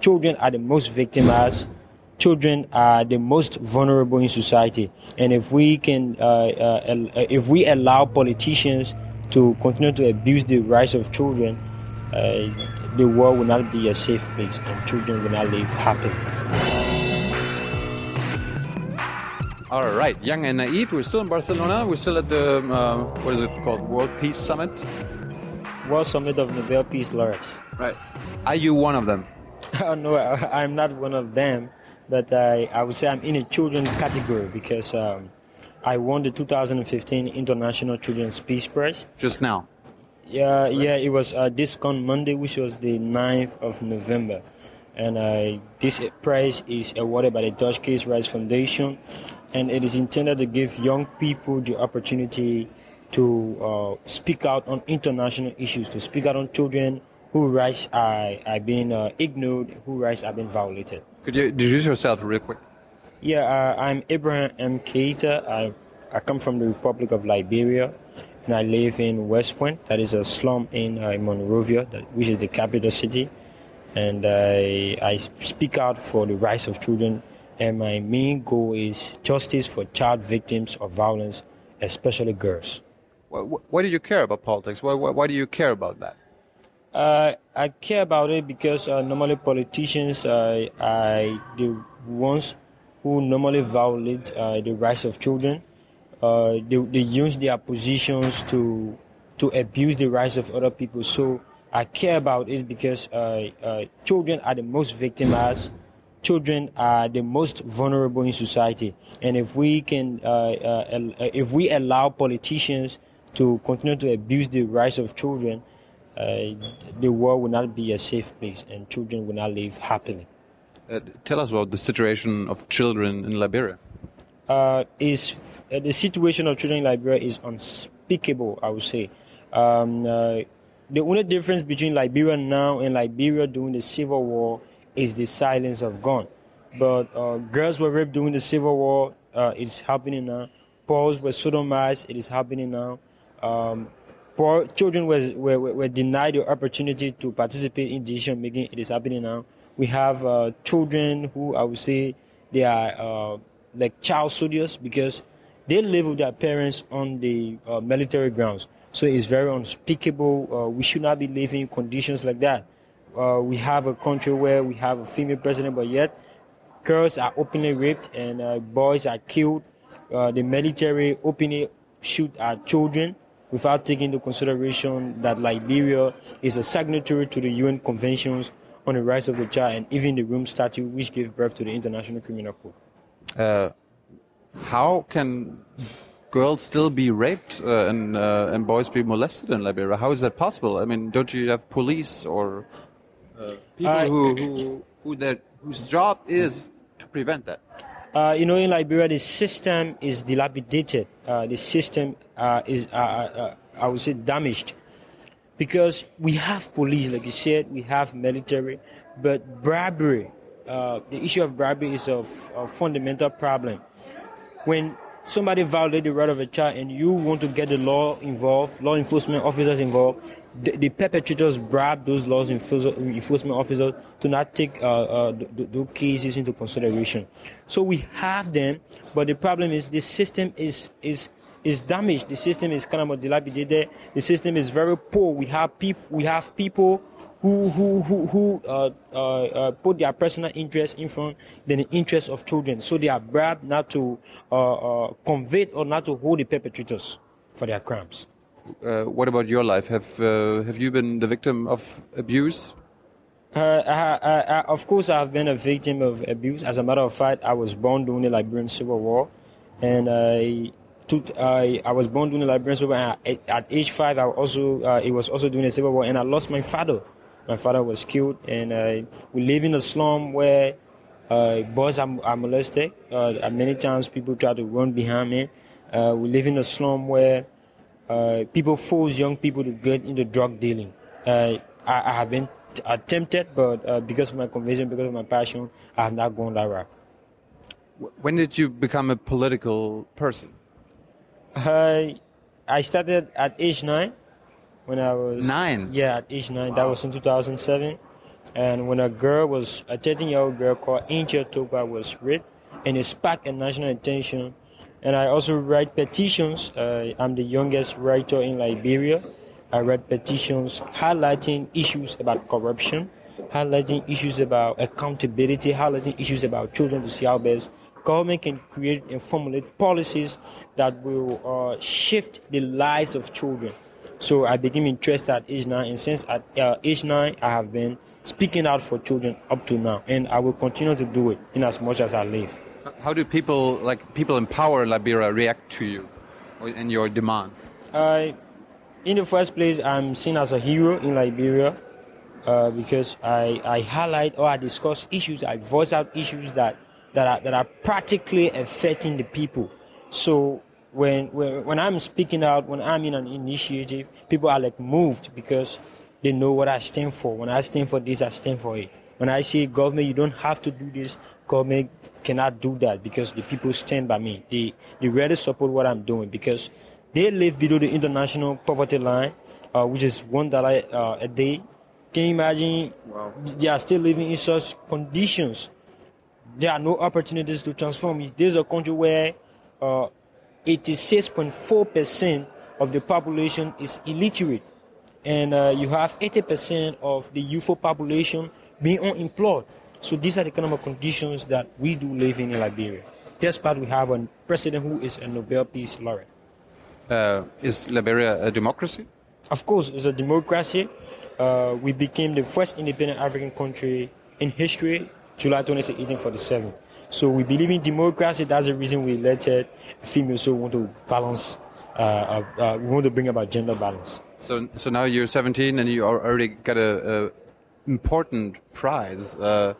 children are the most victimized. Children are the most vulnerable in society, and if we can, uh, uh, if we allow politicians to continue to abuse the rights of children, uh, the world will not be a safe place, and children will not live happily. All right, Young and Naive, we're still in Barcelona. We're still at the, uh, what is it called, World Peace Summit? World Summit of Nobel Peace Laureates. Right. Are you one of them? No, I, am not one of them, but I, I would say I'm in a children category because um, I won the 2015 International Children's Peace Prize. Just now? Yeah, right. yeah, it was uh, this con Monday, which was the 9th of November. And uh, this prize is awarded by the Dutch KidsRights Foundation and it is intended to give young people the opportunity to uh, speak out on international issues, to speak out on children whose rights are, are being uh, ignored, who rights are being violated. Could you introduce yourself real quick? Yeah, uh, I'm Abraham M. Keita. I, I come from the Republic of Liberia, and I live in West Point, that is a slum in uh, Monrovia, that, which is the capital city. And I, I speak out for the rights of children and my main goal is justice for child victims of violence, especially girls. Why, why do you care about politics? Why, why, why do you care about that? Uh, I care about it because uh, normally politicians uh, are the ones who normally violate uh, the rights of children. Uh, they, they use their positions to to abuse the rights of other people. So I care about it because uh, children are the most victimized children are the most vulnerable in society. And if we can, if we allow politicians to continue to abuse the rights of children, the world will not be a safe place, and children will not live happily. Uh, tell us about the situation of children in Liberia. Uh, is uh, the situation of children in Liberia is unspeakable? I would say. Um, the only difference between Liberia now and Liberia during the civil war is the silence of gun. But uh, girls were raped during the Civil War. Uh, it's happening now. Poors were sodomized. It is happening now. Um, poor children were, were, were denied the opportunity to participate in decision making. It is happening now. We have uh, children who I would say they are uh, like child soldiers because they live with their parents on the uh, military grounds. So it's very unspeakable. Uh, we should not be living in conditions like that uh, we have a country where we have a female president, but yet girls are openly raped and uh, boys are killed. The military openly shoot at children without taking into consideration that Liberia is a signatory to the UN conventions on the rights of the child and even the Rome Statute, which gave birth to the International Criminal Court. Uh, how can girls still be raped uh, and, uh, and boys be molested in Liberia? How is that possible? I mean, don't you have police or uh, people uh, who, who, who their, whose job is to prevent that. Uh, you know, in Liberia, the system is dilapidated. Uh, the system uh, is, uh, I would say, damaged. Because we have police, like you said, we have military, but bribery, the issue of bribery is a, a fundamental problem. When somebody violates the right of a child and you want to get the law involved, law enforcement officers involved, the, the perpetrators bribe those law enforcement officers to not take uh, uh, those cases into consideration. So we have them, but the problem is the system is is is damaged. The system is kind of dilapidated. The system is very poor. We have people. We have people who who who, who uh, uh, uh, put their personal interest in front than the interest of children. So they are bribed not to uh, uh, convict or not to hold the perpetrators for their crimes. Uh, what about your life? Have have you been the victim of abuse? I, I, I, of course, I have been a victim of abuse. As a matter of fact, I was born during the Liberian Civil War, and I I, I was born during the Liberian Civil War. At, at age five, I also it was also during the Civil War, and I lost my father my father was killed, and uh, we live in a slum where uh, boys are, are molested. Uh, many times people try to run behind me. Uh, we live in a slum where uh, people force young people to get into drug dealing. Uh, I, I, have been attempted, but because of my conviction, because of my passion, I have not gone that route. When did you become a political person? I started at age nine when I was nine. Yeah, at age nine. Wow. That was in 2007, And when a girl was a 13 year old girl called Angel Togba was raped, and it sparked a national attention. And I also write petitions. Uh, I'm the youngest writer in Liberia. I write petitions highlighting issues about corruption, highlighting issues about accountability, highlighting issues about children to see how best government can create and formulate policies that will uh, shift the lives of children. So I became interested at age nine, and since at uh, age nine, I have been speaking out for children up to now, and I will continue to do it in as much as I live. How do people, like people in power in Liberia, react to you and your demands? Uh, in the first place, I'm seen as a hero in Liberia uh, because I, I highlight or I discuss issues, I voice out issues that, that, are, that are practically affecting the people. So when, when, when I'm speaking out, when I'm in an initiative, people are like moved because they know what I stand for. When I stand for this, I stand for it. When I say government, you don't have to do this, government cannot do that because the people stand by me. They, they really support what I'm doing because they live below the international poverty line, uh, which is one dollar uh, a day. Can you imagine? Wow. They are still living in such conditions. There are no opportunities to transform. There's a country where uh, 86.4% of the population is illiterate. And uh, you have 80% of the youthful population being unemployed. So these are the kind of conditions that we do live in in Liberia. Despite we have a president who is a Nobel Peace Laureate. Uh, is Liberia a democracy? Of course, it's a democracy. Uh, we became the first independent African country in history, July 26, 1847. So we believe in democracy. That's the reason we elected females. So we want to balance. Uh, uh, uh, we want to bring about gender balance. So, so now you're 17 and you already got a, a important prize. Uh,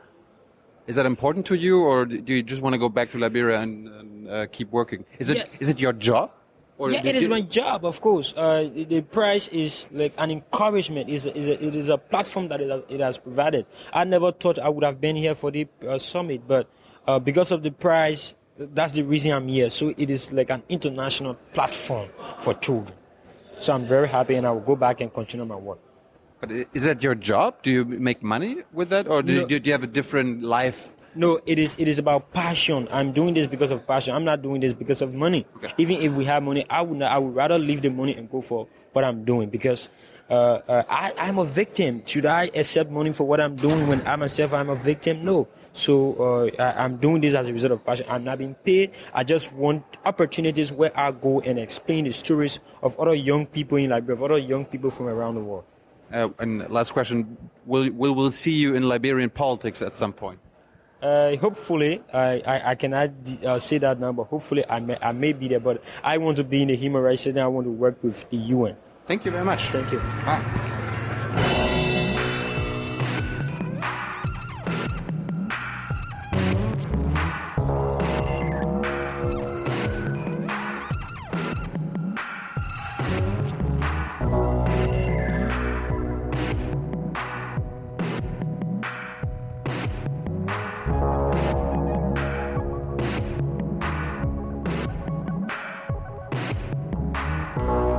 is that important to you, or do you just want to go back to Liberia and, and uh, keep working? Is it Yeah. is it your job? Or yeah, it is you- my job, of course. Uh, the, the prize is like an encouragement. Is is it is a platform that it has, it has provided. I never thought I would have been here for the uh, summit, but uh, because of the prize, that's the reason I'm here. So it is like an international platform for children. So I'm very happy, and I will go back and continue my work. But is that your job? Do you make money with that, or do, No. you, do you have a different life? No, it is it is about passion. I'm doing this because of passion. I'm not doing this because of money. Okay. Even if we have money, I would not, I would rather leave the money and go for what I'm doing because uh, uh, I, I'm a victim. Should I accept money for what I'm doing when I myself I'm a victim? No. So uh, I, I'm doing this as a result of passion. I'm not being paid. I just want opportunities where I go and explain the stories of other young people in Liberia, of other young people from around the world. Uh, and last question: Will will we'll see you in Liberian politics at some point? Uh, hopefully, I, I, I cannot uh, say that now, but hopefully I may, I may be there. But I want to be in the human rights center. I want to work with the UN. Thank you very much. Thank you. Bye. Bye.